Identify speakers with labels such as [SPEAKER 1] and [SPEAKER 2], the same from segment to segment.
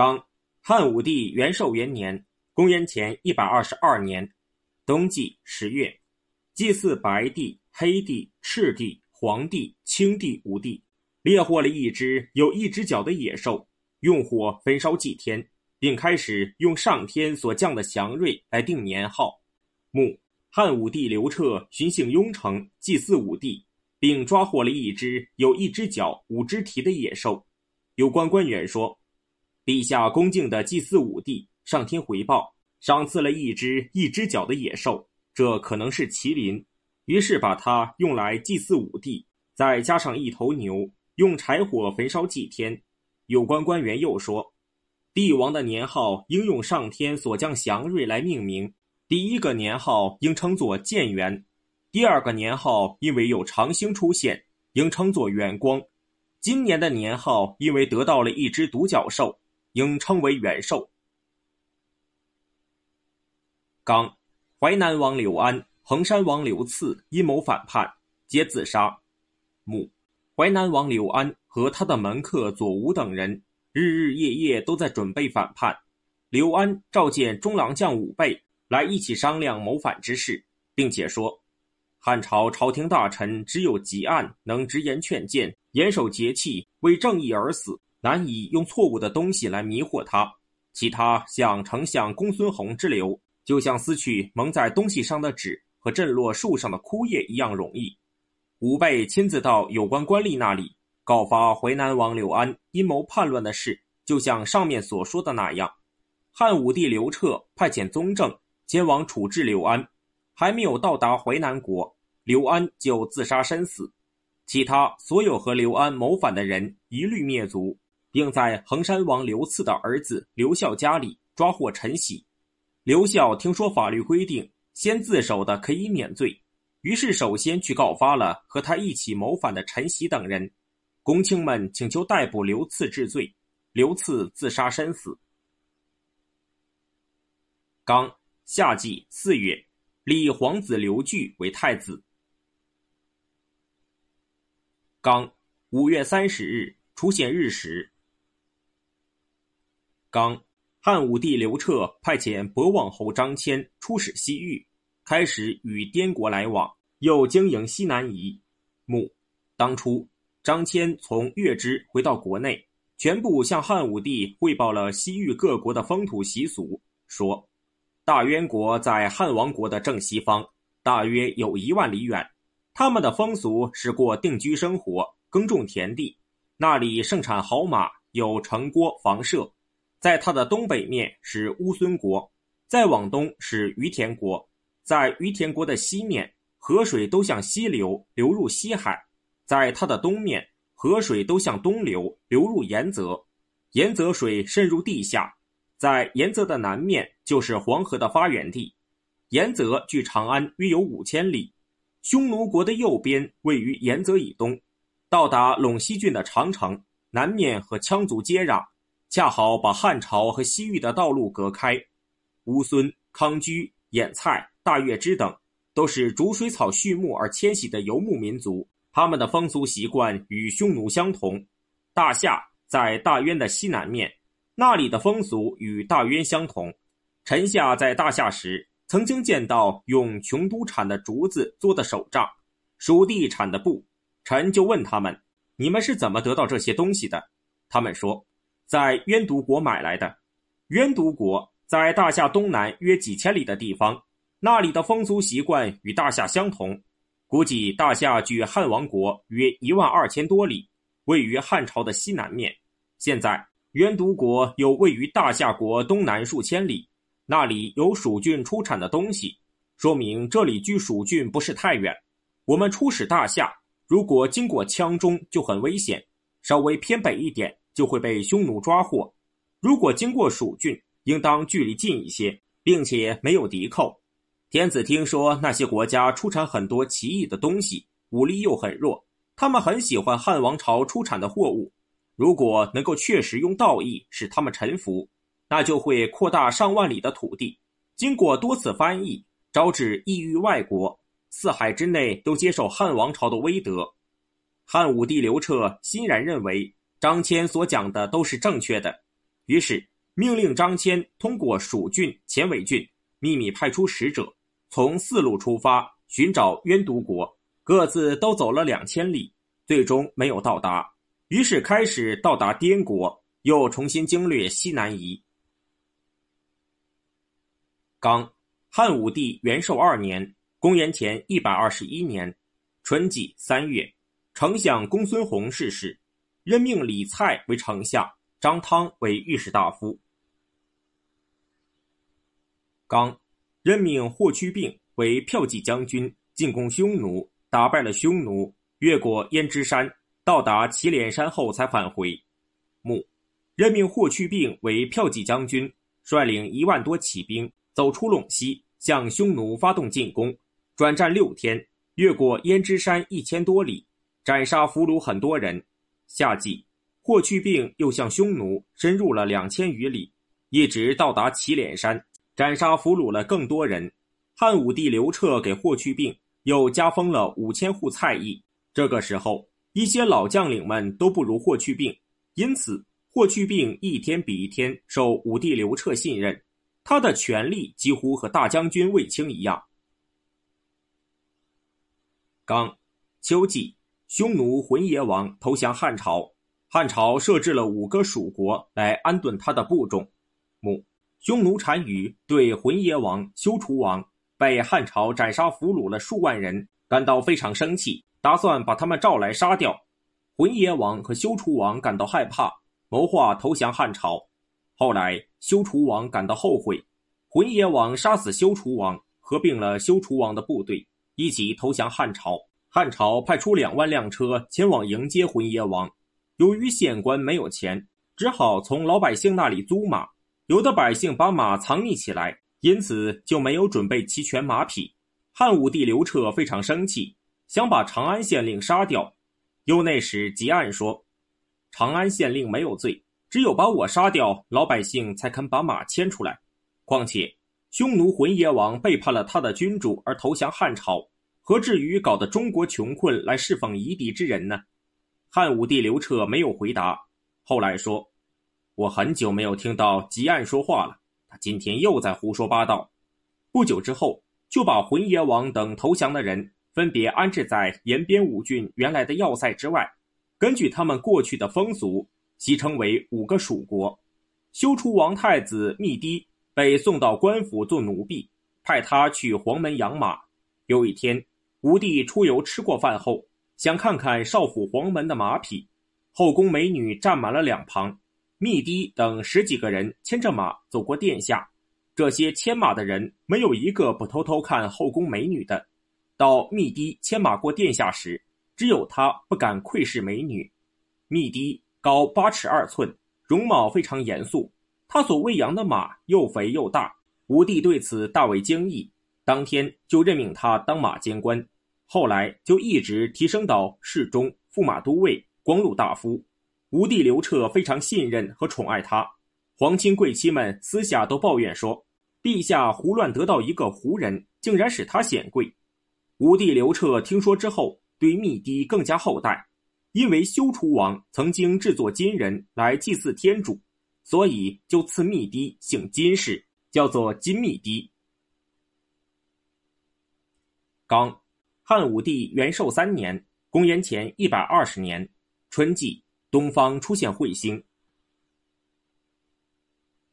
[SPEAKER 1] 当，汉武帝元寿元年（公元前一百二十二年）冬季十月，祭祀白帝、黑帝、赤帝、黄帝、青帝五帝，猎获了一只有一只脚的野兽，用火焚烧祭天，并开始用上天所降的祥瑞来定年号。墓，汉武帝刘彻巡幸雍城，祭祀武帝，并抓获了一只有一只脚、五只蹄的野兽。有关官员说。陛下恭敬的祭祀武帝，上天回报，赏赐了一只一只脚的野兽，这可能是麒麟，于是把它用来祭祀武帝，再加上一头牛，用柴火焚烧祭天。有关官员又说，帝王的年号应用上天所降祥瑞来命名，第一个年号应称作建元，第二个年号因为有长星出现，应称作元光，今年的年号因为得到了一只独角兽。应称为元寿。刚，淮南王刘安、衡山王刘赐阴谋反叛，皆自杀。母，淮南王刘安和他的门客左吴等人，日日夜夜都在准备反叛。刘安召见中郎将武备来一起商量谋反之事，并且说：汉朝朝廷大臣只有汲黯能直言劝谏，严守节气，为正义而死。难以用错误的东西来迷惑他，其他像丞相公孙弘之流，就像撕去蒙在东西上的纸和震落树上的枯叶一样容易。吾辈亲自到有关官吏那里告发淮南王刘安阴谋叛乱的事，就像上面所说的那样。汉武帝刘彻派遣宗正前往处置刘安，还没有到达淮南国，刘安就自杀身死，其他所有和刘安谋反的人一律灭族。并在衡山王刘赐的儿子刘孝家里抓获陈喜。刘孝听说法律规定，先自首的可以免罪，于是首先去告发了和他一起谋反的陈喜等人。公卿们请求逮捕刘赐治罪，刘赐自杀身死。刚夏季四月，立皇子刘据为太子。刚五月三十日，出现日食。刚，汉武帝刘彻派遣博望侯张骞出使西域，开始与滇国来往，又经营西南夷。墓，当初张骞从月支回到国内，全部向汉武帝汇报了西域各国的风土习俗，说：大渊国在汉王国的正西方，大约有一万里远，他们的风俗是过定居生活，耕种田地，那里盛产好马，有城郭房舍。在它的东北面是乌孙国，再往东是于田国，在于田国的西面，河水都向西流，流入西海；在它的东面，河水都向东流，流入盐泽，盐泽水渗入地下。在盐泽的南面就是黄河的发源地，盐泽距长安约有五千里。匈奴国的右边位于盐泽以东，到达陇西郡的长城，南面和羌族接壤。恰好把汉朝和西域的道路隔开。乌孙、康居、兖蔡、大月支等，都是逐水草畜牧而迁徙的游牧民族，他们的风俗习惯与匈奴相同。大夏在大渊的西南面，那里的风俗与大渊相同。臣下在大夏时，曾经见到用琼都产的竹子做的手杖，蜀地产的布，臣就问他们：“你们是怎么得到这些东西的？”他们说。在渊都国买来的，渊都国在大夏东南约几千里的地方，那里的风俗习惯与大夏相同。估计大夏距汉王国约一万二千多里，位于汉朝的西南面。现在渊都国又位于大夏国东南数千里，那里有蜀郡出产的东西，说明这里距蜀郡不是太远。我们出使大夏，如果经过羌中就很危险，稍微偏北一点。就会被匈奴抓获。如果经过蜀郡，应当距离近一些，并且没有敌寇。天子听说那些国家出产很多奇异的东西，武力又很弱，他们很喜欢汉王朝出产的货物。如果能够确实用道义使他们臣服，那就会扩大上万里的土地。经过多次翻译，招致异域外国，四海之内都接受汉王朝的威德。汉武帝刘彻欣然认为。张骞所讲的都是正确的，于是命令张骞通过蜀郡、前尾郡，秘密派出使者，从四路出发寻找渊都国，各自都走了两千里，最终没有到达。于是开始到达滇国，又重新经略西南夷。刚，汉武帝元寿二年（公元前一百二十一年）春季三月，丞相公孙弘逝世，任命李蔡为丞相，张汤为御史大夫。刚，任命霍去病为骠骑将军，进攻匈奴，打败了匈奴，越过胭脂山。到达祁连山后才返回。穆任命霍去病为骠骑将军，率领一万多骑兵走出陇西，向匈奴发动进攻。转战六天，越过胭脂山一千多里，斩杀俘虏很多人。夏季，霍去病又向匈奴深入了两千余里，一直到达祁连山，斩杀俘虏了更多人。汉武帝刘彻给霍去病又加封了五千户蔡邑。这个时候。一些老将领们都不如霍去病，因此霍去病一天比一天受武帝刘彻信任，他的权力几乎和大将军卫青一样。刚，秋季，匈奴浑邪王投降汉朝，汉朝设置了五个属国来安顿他的部众。母，匈奴单于对浑邪王、休楚王被汉朝斩杀俘虏了数万人感到非常生气。打算把他们召来杀掉，浑邪王和休楚王感到害怕，谋划投降汉朝。后来休楚王感到后悔，浑邪王杀死休楚王，合并了休楚王的部队，一起投降汉朝。汉朝派出两万辆车前往迎接浑邪王，由于县官没有钱，只好从老百姓那里租马。有的百姓把马藏匿起来，因此就没有准备齐全马匹。汉武帝刘彻非常生气。想把长安县令杀掉，右内史吉案说：“长安县令没有罪，只有把我杀掉，老百姓才肯把马牵出来。况且，匈奴浑邪王背叛了他的君主而投降汉朝，何至于搞得中国穷困来侍奉夷狄之人呢？”汉武帝刘彻没有回答。后来说：“我很久没有听到吉案说话了，他今天又在胡说八道。”不久之后，就把浑邪王等投降的人。分别安置在延边五郡原来的要塞之外，根据他们过去的风俗，习称为五个蜀国。修出王太子密堤被送到官府做奴婢，派他去黄门养马。有一天，吴帝出游吃过饭后，想看看少府黄门的马匹，后宫美女站满了两旁，密堤等十几个人牵着马走过殿下，这些牵马的人没有一个不偷偷看后宫美女的。到密堤牵马过殿下时，只有他不敢窥视美女。密堤高八尺二寸，容貌非常严肃。他所喂养的马又肥又大，吴帝对此大为惊异，当天就任命他当马监官。后来就一直提升到侍中、驸马都尉、光禄大夫。武帝刘彻非常信任和宠爱他。皇亲贵戚们私下都抱怨说：“陛下胡乱得到一个胡人，竟然使他显贵。”武帝刘彻听说之后，对密堤更加厚待，因为修楚王曾经制作金人来祭祀天主，所以就赐密堤姓金氏，叫做金密堤。刚，汉武帝元寿三年（公元前一百二十年）春季，东方出现彗星。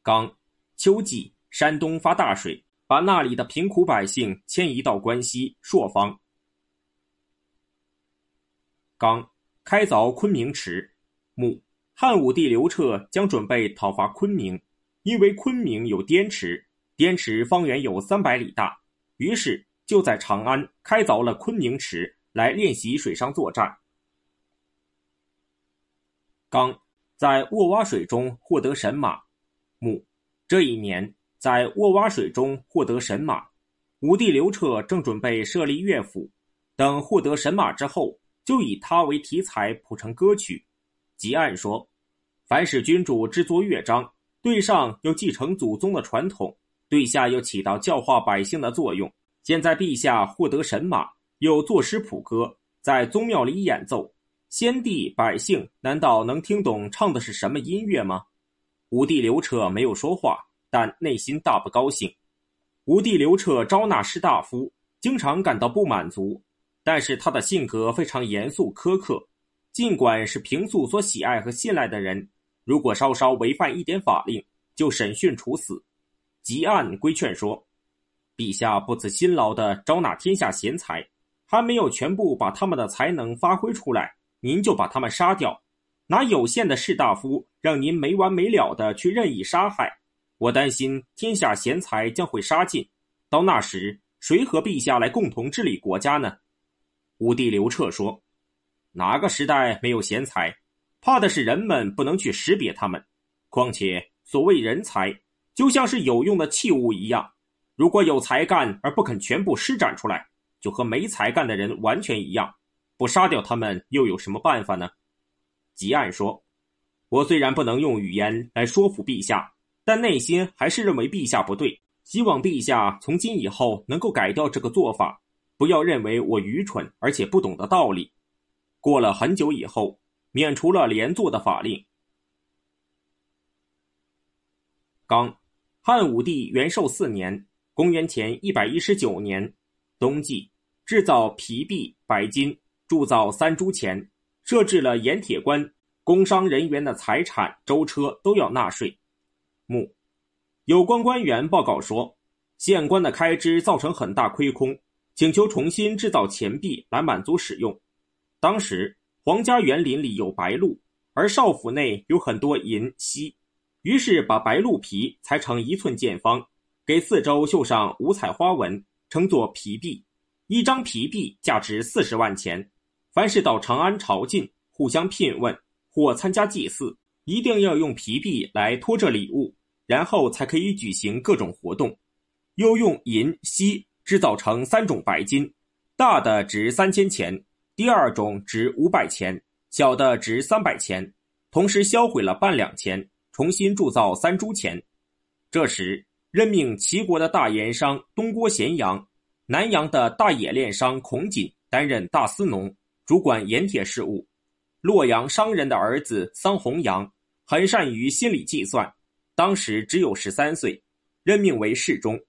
[SPEAKER 1] 刚，秋季，山东发大水。把那里的贫苦百姓迁移到关西朔方。刚开凿昆明池。母汉武帝刘彻将准备讨伐昆明，因为昆明有滇池，滇池方圆有三百里大，于是就在长安开凿了昆明池来练习水上作战。刚在沃洼水中获得神马。母这一年。在沃洼水中获得神马，武帝刘彻正准备设立乐府，等获得神马之后，就以它为题材谱成歌曲。即按说，凡是君主制作乐章，对上又继承祖宗的传统，对下又起到教化百姓的作用。现在陛下获得神马，又作诗谱歌，在宗庙里演奏，先帝百姓难道能听懂唱的是什么音乐吗？武帝刘彻没有说话，但内心大不高兴。武帝刘彻招纳士大夫，经常感到不满足，但是他的性格非常严肃苛刻。尽管是平素所喜爱和信赖的人，如果稍稍违反一点法令，就审讯处死。吉案规劝说：“陛下不辞辛劳地招纳天下贤才，还没有全部把他们的才能发挥出来，您就把他们杀掉。”拿有限的士大夫让您没完没了的去任意杀害，我担心天下贤才将会杀尽，到那时谁和陛下来共同治理国家呢？武帝刘彻说：“哪个时代没有贤才？怕的是人们不能去识别他们。况且所谓人才，就像是有用的器物一样，如果有才干而不肯全部施展出来，就和没才干的人完全一样。不杀掉他们又有什么办法呢？”吉案说：“我虽然不能用语言来说服陛下，但内心还是认为陛下不对。希望陛下从今以后能够改掉这个做法，不要认为我愚蠢而且不懂得道理。”过了很久以后，免除了连坐的法令。刚，汉武帝元寿四年（公元前一百一十九年）冬季，制造皮币、白金，铸造三铢钱。设置了盐铁官，工商人员的财产、舟车都要纳税。木，有关官员报告说，县官的开支造成很大亏空，请求重新制造钱币来满足使用。当时皇家园林里有白鹿，而少府内有很多银锡，于是把白鹿皮裁成一寸见方，给四周绣上五彩花纹，称作皮币。一张皮币价值四十万钱。凡是到长安朝觐、互相聘问或参加祭祀，一定要用皮币来托着礼物，然后才可以举行各种活动。又用银锡制造成三种白金，大的值三千钱，第二种值五百钱，小的值三百钱。同时销毁了半两钱，重新铸造三铢钱。这时任命齐国的大盐商东郭咸阳、南阳的大冶炼商孔瑾担任大司农。主管盐铁事务，洛阳商人的儿子桑弘羊很善于心理计算，当时只有十三岁，任命为侍中。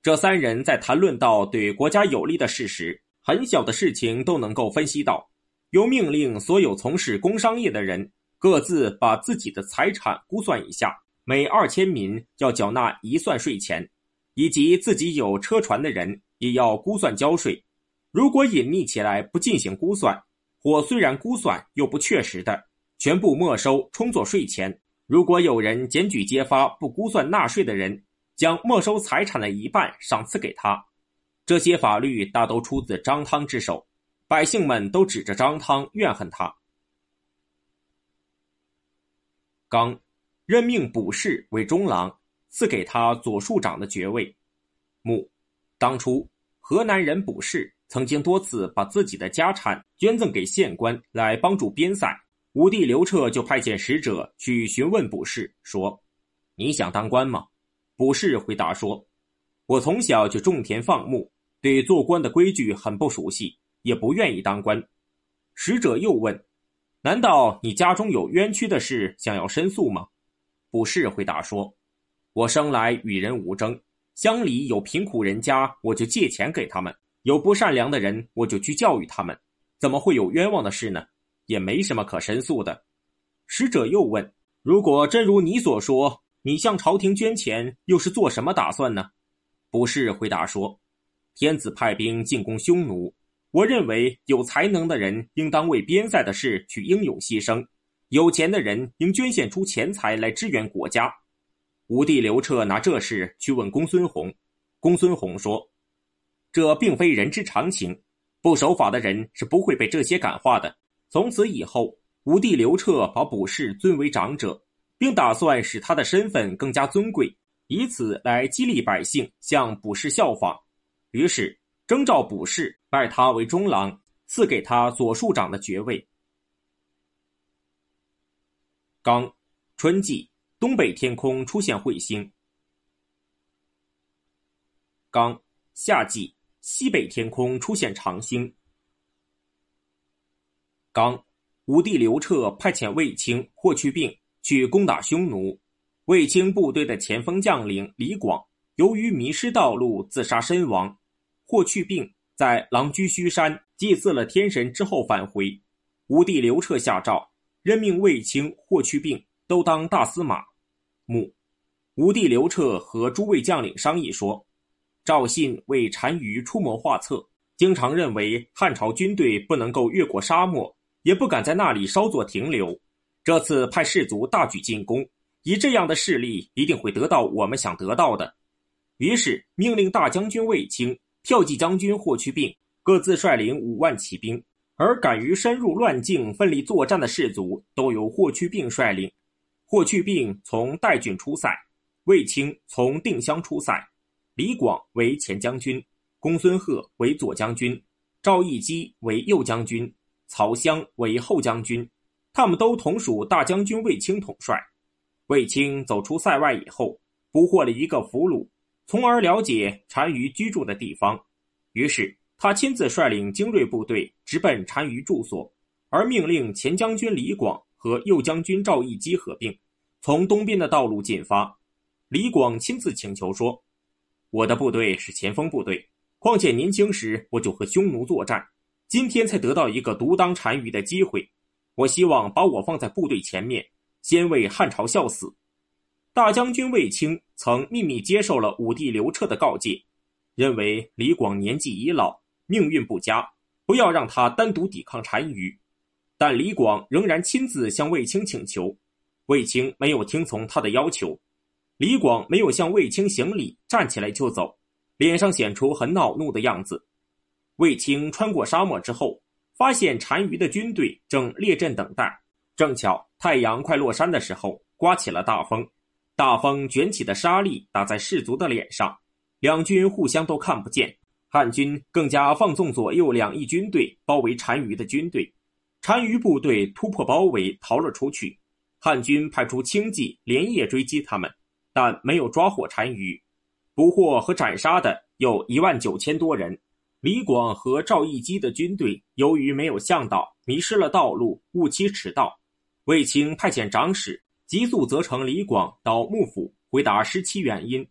[SPEAKER 1] 这三人在谈论到对国家有利的事时，很小的事情都能够分析到。又命令所有从事工商业的人各自把自己的财产估算一下，每二千民要缴纳一算税钱，以及自己有车船的人也要估算交税。如果隐匿起来不进行估算，或虽然估算又不确实的，全部没收充作税钱。如果有人检举揭发不估算纳税的人，将没收财产的一半赏赐给他。这些法律大都出自张汤之手，百姓们都指着张汤怨恨他。刚任命卜氏为中郎，赐给他左庶长的爵位。穆当初河南人卜氏。曾经多次把自己的家产捐赠给县官来帮助边塞，武帝刘彻就派遣使者去询问卜氏，说：“你想当官吗？”卜氏回答说：“我从小就种田放牧，对做官的规矩很不熟悉，也不愿意当官。”使者又问：“难道你家中有冤屈的事想要申诉吗？”卜氏回答说：“我生来与人无争，乡里有贫苦人家，我就借钱给他们。”有不善良的人，我就去教育他们，怎么会有冤枉的事呢？也没什么可申诉的。使者又问：“如果真如你所说，你向朝廷捐钱，又是做什么打算呢？”不是回答说：“天子派兵进攻匈奴，我认为有才能的人应当为边塞的事去英勇牺牲，有钱的人应捐献出钱财来支援国家。”武帝刘彻拿这事去问公孙弘，公孙弘说。这并非人之常情，不守法的人是不会被这些感化的。从此以后，武帝刘彻把卜氏尊为长者，并打算使他的身份更加尊贵，以此来激励百姓向卜氏效仿。于是征召卜氏，拜他为中郎，赐给他左庶长的爵位。刚，春季，东北天空出现彗星。刚，夏季。西北天空出现长星。刚，武帝刘彻派遣卫青霍去病去攻打匈奴。卫青部队的前锋将领李广由于迷失道路自杀身亡。霍去病在狼居胥山祭祀了天神之后返回。武帝刘彻下诏，任命卫青、霍去病都当大司马。母，吴帝刘彻和诸位将领商议说：“赵信为单于出谋划策，经常认为汉朝军队不能够越过沙漠，也不敢在那里稍作停留。这次派士卒大举进攻。”以这样的势力，一定会得到我们想得到的。于是命令大将军卫青、骠骑将军霍去病各自率领五万骑兵，而敢于深入乱境、奋力作战的士卒都由霍去病率领。霍去病从代郡出塞，卫青从定襄出塞，李广为前将军，公孙贺为左将军，赵翼基为右将军，曹襄为后将军。他们都同属大将军卫青统帅。卫青走出塞外以后，捕获了一个俘虏，从而了解单于居住的地方。于是他亲自率领精锐部队直奔单于住所，而命令前将军李广和右将军赵义基合并，从东边的道路进发。李广亲自请求说：“我的部队是前锋部队，况且年轻时我就和匈奴作战，今天才得到一个独当单于的机会，我希望把我放在部队前面。”先为汉朝效死，大将军卫青曾秘密接受了武帝刘彻的告诫，认为李广年纪已老，命运不佳，不要让他单独抵抗单于。但李广仍然亲自向卫青请求，卫青没有听从他的要求。李广没有向卫青行礼，站起来就走，脸上显出很恼怒的样子。卫青穿过沙漠之后，发现单于的军队正列阵等待。正巧太阳快落山的时候，刮起了大风，大风卷起的沙粒打在士卒的脸上，两军互相都看不见。汉军更加放纵左右两翼军队包围单于的军队，单于部队突破包围逃了出去。汉军派出轻骑连夜追击他们，但没有抓获单于，捕获和斩杀的有一万九千多人。李广和赵翼基的军队由于没有向导，迷失了道路，误期迟到。卫青派遣长史急速责成李广到幕府回答失期原因。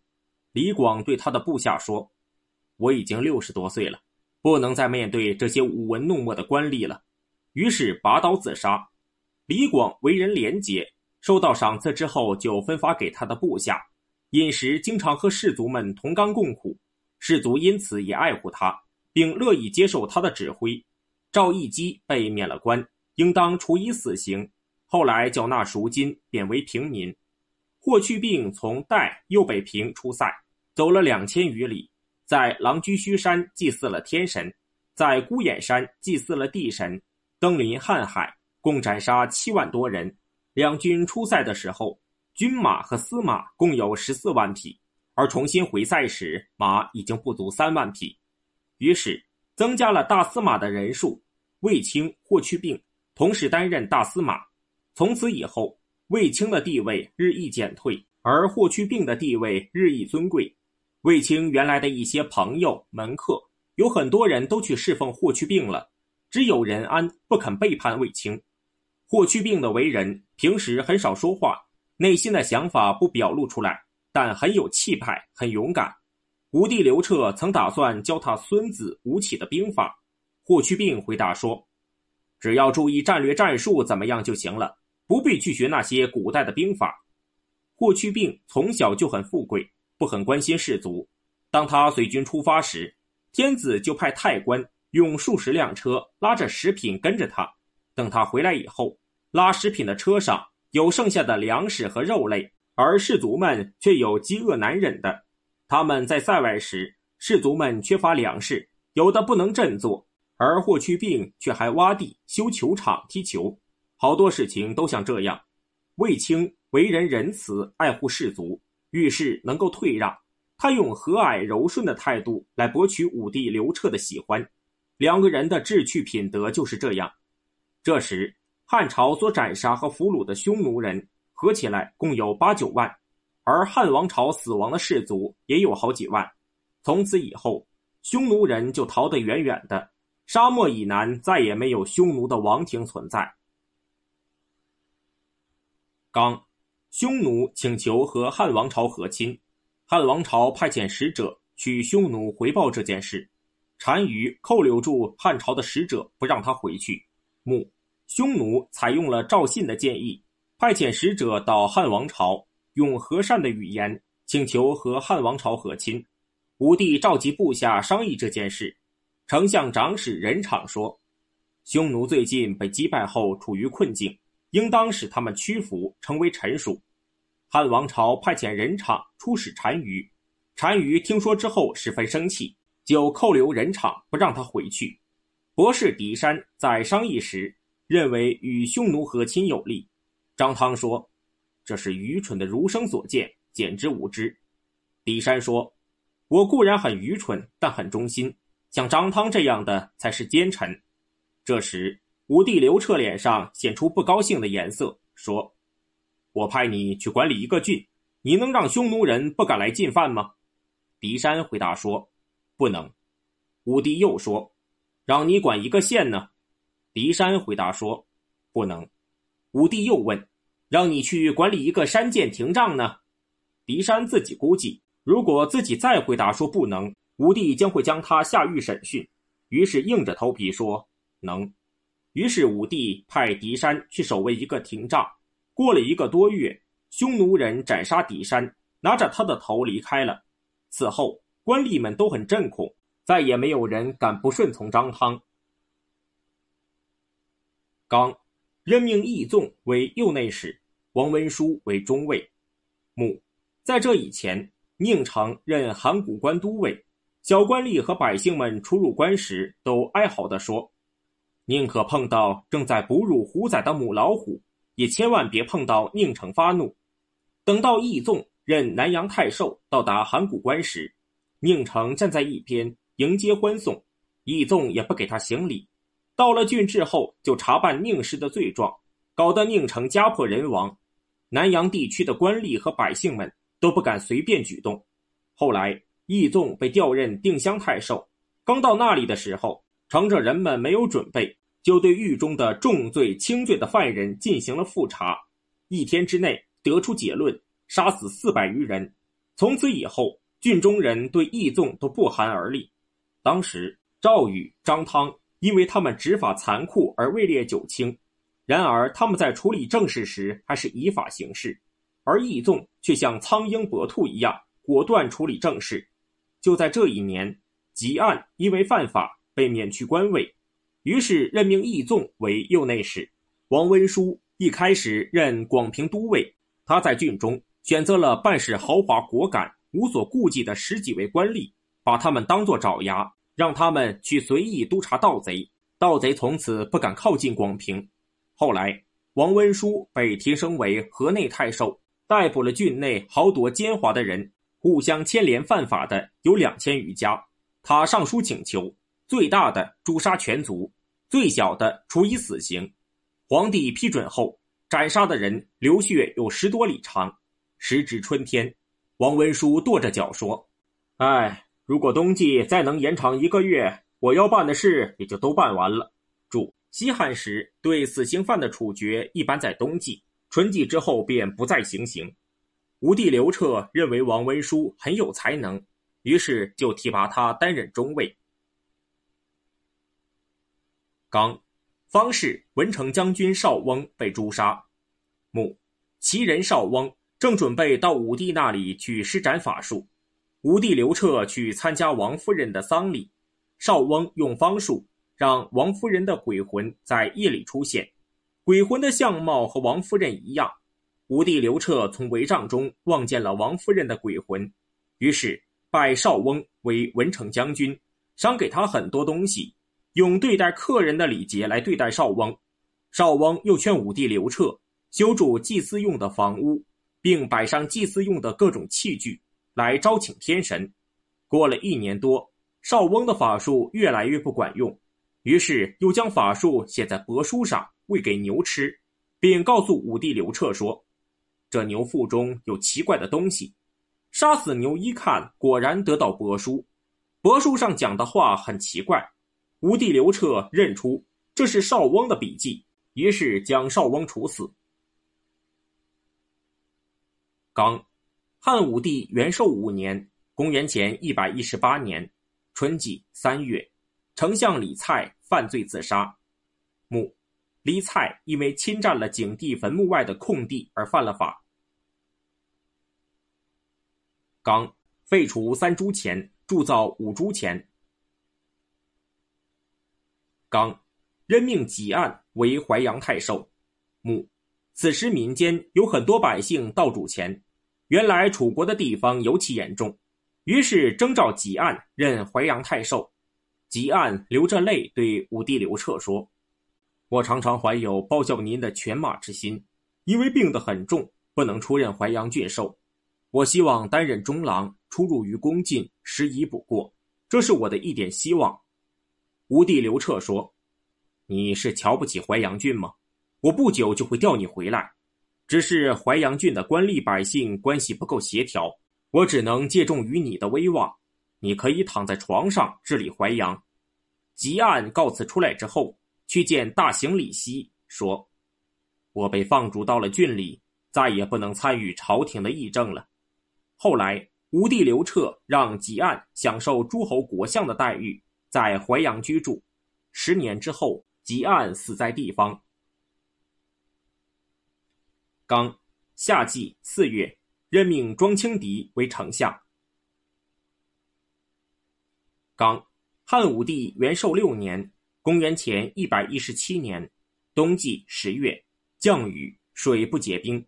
[SPEAKER 1] 李广对他的部下说：“我已经六十多岁了，不能再面对这些舞文弄墨的官吏了。”于是拔刀自杀。李广为人廉洁，收到赏赐之后就分发给他的部下，饮食经常和士卒们同甘共苦，士卒因此也爱护他，并乐意接受他的指挥。赵义基被免了官，应当处以死刑。后来缴纳赎金，贬为平民。霍去病从代右北平出塞，走了两千余里，在狼居胥山祭祀了天神，在孤眼山祭祀了地神，登临瀚海，共斩杀七万多人。两军出塞的时候，军马和司马共有十四万匹，而重新回塞时，马已经不足三万匹。于是增加了大司马的人数，卫青、霍去病同时担任大司马。从此以后，卫青的地位日益减退，而霍去病的地位日益尊贵。卫青原来的一些朋友门客，有很多人都去侍奉霍去病了，只有任安不肯背叛卫青。霍去病的为人平时很少说话，内心的想法不表露出来，但很有气派，很勇敢。吴帝刘彻曾打算教他孙子吴起的兵法，霍去病回答说：“只要注意战略战术，怎么样就行了。”不必去学那些古代的兵法。霍去病从小就很富贵，不很关心士卒。当他随军出发时，天子就派太官用数十辆车拉着食品跟着他。等他回来以后，拉食品的车上有剩下的粮食和肉类，而士卒们却有饥饿难忍的。他们在塞外时，士卒们缺乏粮食，有的不能振作，而霍去病却还挖地、修球场、踢球。好多事情都像这样，卫青为人仁慈，爱护士卒，遇事能够退让。他用和蔼柔顺的态度来博取武帝刘彻的喜欢。两个人的志趣品德就是这样。这时，汉朝所斩杀和俘虏的匈奴人合起来共有八九万，而汉王朝死亡的士卒也有好几万。从此以后，匈奴人就逃得远远的，沙漠以南再也没有匈奴的王庭存在。刚，匈奴请求和汉王朝和亲，汉王朝派遣使者去匈奴回报这件事，单于扣留住汉朝的使者，不让他回去。穆匈奴采用了赵信的建议，派遣使者到汉王朝，用和善的语言请求和汉王朝和亲。武帝召集部下商议这件事，丞相长史任场说：“匈奴最近被击败后处于困境。”应当使他们屈服，成为臣属。汉王朝派遣任场出使单于，单于听说之后十分生气，就扣留任场，不让他回去。博士狄山在商议时认为与匈奴和亲有利。张汤说：“这是愚蠢的儒生所见，简直无知。”狄山说：“我固然很愚蠢，但很忠心。像张汤这样的才是奸臣。”这时。武帝刘彻脸上显出不高兴的颜色，说：“我派你去管理一个郡，你能让匈奴人不敢来进犯吗？”狄山回答说：“不能。”武帝又说：“让你管一个县呢？”狄山回答说：“不能。”武帝又问：“让你去管理一个山涧亭障呢？”狄山自己估计，如果自己再回答说不能，武帝将会将他下狱审讯，于是硬着头皮说：“能。”于是武帝派狄山去守卫一个亭障。过了一个多月，匈奴人斩杀底山，拿着他的头离开了。此后，官吏们都很震恐，再也没有人敢不顺从张汤。刚任命义纵为右内史，王文书为中尉。母在这以前，宁城任函谷关都尉。小官吏和百姓们出入关时，都哀嚎地说。宁可碰到正在哺乳虎崽的母老虎，也千万别碰到宁城发怒。等到义纵任南阳太守到达函谷关时，宁城站在一边迎接欢送，义纵也不给他行礼。到了郡治后，就查办宁氏的罪状，搞得宁城家破人亡。南阳地区的官吏和百姓们都不敢随便举动。后来，义纵被调任定襄太守，刚到那里的时候，乘着人们没有准备。就对狱中的重罪轻罪的犯人进行了复查，一天之内得出结论，杀死四百余人。从此以后，郡中人对义纵都不寒而栗。当时赵禹、张汤因为他们执法残酷而位列九卿，然而他们在处理政事时还是依法行事，而义纵却像苍鹰搏兔一样果断处理政事。就在这一年，吉案因为犯法被免去官位。于是任命义纵为右内史，王温书一开始任广平都尉。他在郡中选择了办事豪华果敢、无所顾忌的十几位官吏，把他们当作爪牙，让他们去随意督察盗贼。盗贼从此不敢靠近广平。后来，王温书被提升为河内太守，逮捕了郡内豪夺奸猾的人，互相牵连犯法的有两千余家。他上书请求，最大的诛杀全族。最小的处以死刑，皇帝批准后，斩杀的人流血有十多里长。时值春天，王文书跺着脚说：“哎，如果冬季再能延长一个月，我要办的事也就都办完了。”注：西汉时对死刑犯的处决一般在冬季，春季之后便不再行刑。吴帝刘彻认为王文书很有才能，于是就提拔他担任中尉。刚，方士文成将军邵翁被诛杀。穆，其人邵翁正准备到武帝那里去施展法术。武帝刘彻去参加王夫人的丧礼，邵翁用方术让王夫人的鬼魂在夜里出现，鬼魂的相貌和王夫人一样。武帝刘彻从帷帐中望见了王夫人的鬼魂，于是拜邵翁为文成将军，赏给他很多东西。用对待客人的礼节来对待少翁，少翁又劝武帝刘彻修筑祭祀用的房屋，并摆上祭祀用的各种器具来招请天神。过了一年多，少翁的法术越来越不管用，于是又将法术写在帛书上喂给牛吃，并告诉武帝刘彻说：“这牛腹中有奇怪的东西。”杀死牛一看，果然得到帛书，帛书上讲的话很奇怪。吴帝刘彻认出这是少翁的笔迹，于是将少翁处死。刚，汉武帝元寿五年（公元前一百一十八年）春季三月，丞相李蔡犯罪自杀。墓，李蔡因为侵占了景帝坟墓外的空地而犯了法。刚，废除三铢钱，铸造五铢钱。刚，任命汲黯为淮阳太守。母，此时民间有很多百姓盗铸钱。原来楚国的地方尤其严重，于是征召汲黯任淮阳太守。汲黯流着泪对武帝刘彻说：“我常常怀有报效您的犬马之心，因为病得很重，不能出任淮阳郡守。我希望担任中郎，出入于宫禁，时宜不过，这是我的一点希望。”吴帝刘彻说：“你是瞧不起淮阳郡吗？我不久就会调你回来。”只是淮阳郡的官吏百姓关系不够协调，我只能借重于你的威望。你可以躺在床上治理淮阳。吉案告辞出来之后，去见大行李希，说：“我被放逐到了郡里，再也不能参与朝廷的议政了。”后来，吴帝刘彻让吉案享受诸侯国相的待遇，在淮阳居住。十年之后，吉案死在地方。刚，夏季四月，任命庄清敌为丞相。刚，汉武帝元寿六年（公元前一百一十七年）冬季十月，降雨，水不结冰。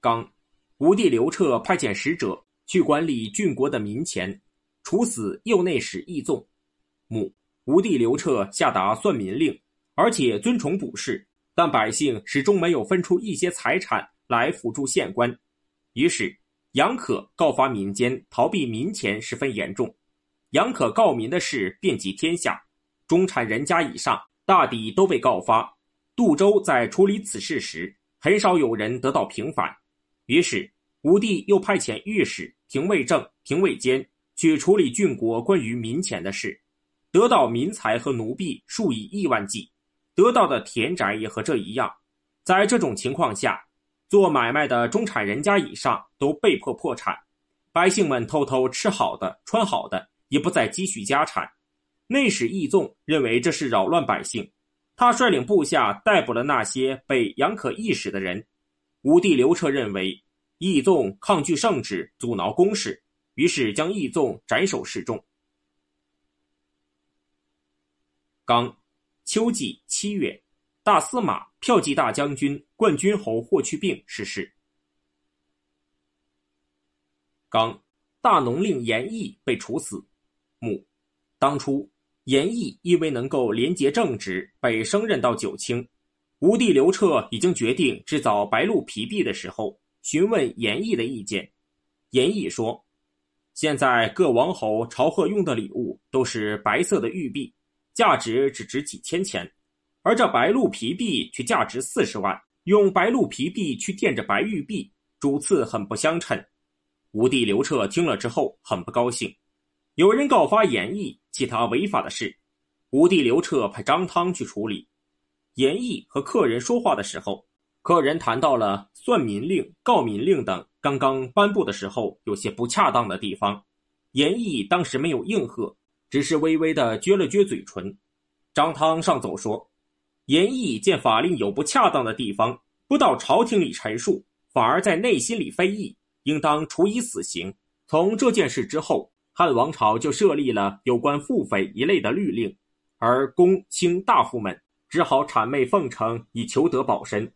[SPEAKER 1] 刚，吴帝刘彻派遣使者去管理郡国的民钱，处死右内史义纵。母，武帝刘彻下达算民令，而且尊崇卜筮。但百姓始终没有分出一些财产来辅助县官，于是杨可告发民间逃避民钱十分严重。杨可告民的事遍及天下，中产人家以上大抵都被告发。杜周在处理此事时，很少有人得到平反。于是武帝又派遣御史、廷尉正、廷尉监去处理郡国关于民钱的事，得到民财和奴婢数以亿万计。得到的田宅也和这一样，在这种情况下，做买卖的中产人家以上都被迫破产，百姓们偷偷吃好的、穿好的，也不再积蓄家产。内史义纵认为这是扰乱百姓，他率领部下逮捕了那些被杨可易使的人。武帝刘彻认为义纵抗拒圣旨，阻挠公事，于是将义纵斩首示众。刚。秋季七月，大司马、骠骑大将军、冠军侯霍去病逝世。刚，大农令严毅被处死。母，当初严毅因为能够廉洁正直，被升任到九卿。吴帝刘彻已经决定制造白鹿皮币的时候，询问严毅的意见。严毅说：“现在各王侯朝贺用的礼物都是白色的玉璧。”价值只值几千钱，而这白鹿皮币却价值四十万。用白鹿皮币去垫着白玉璧，主次很不相称。吴帝刘彻听了之后很不高兴，有人告发严毅，其他违法的事。吴帝刘彻派张汤去处理。严毅和客人说话的时候，客人谈到了算民令、告民令等刚刚颁布的时候有些不恰当的地方。严毅当时没有应和。只是微微的撅了撅嘴唇，张汤上奏说：严毅见法令有不恰当的地方，不到朝廷里陈述，反而在内心里非议，应当处以死刑。从这件事之后，汉王朝就设立了有关腹匪一类的律令，而公卿大夫们只好谄媚奉承以求得保身。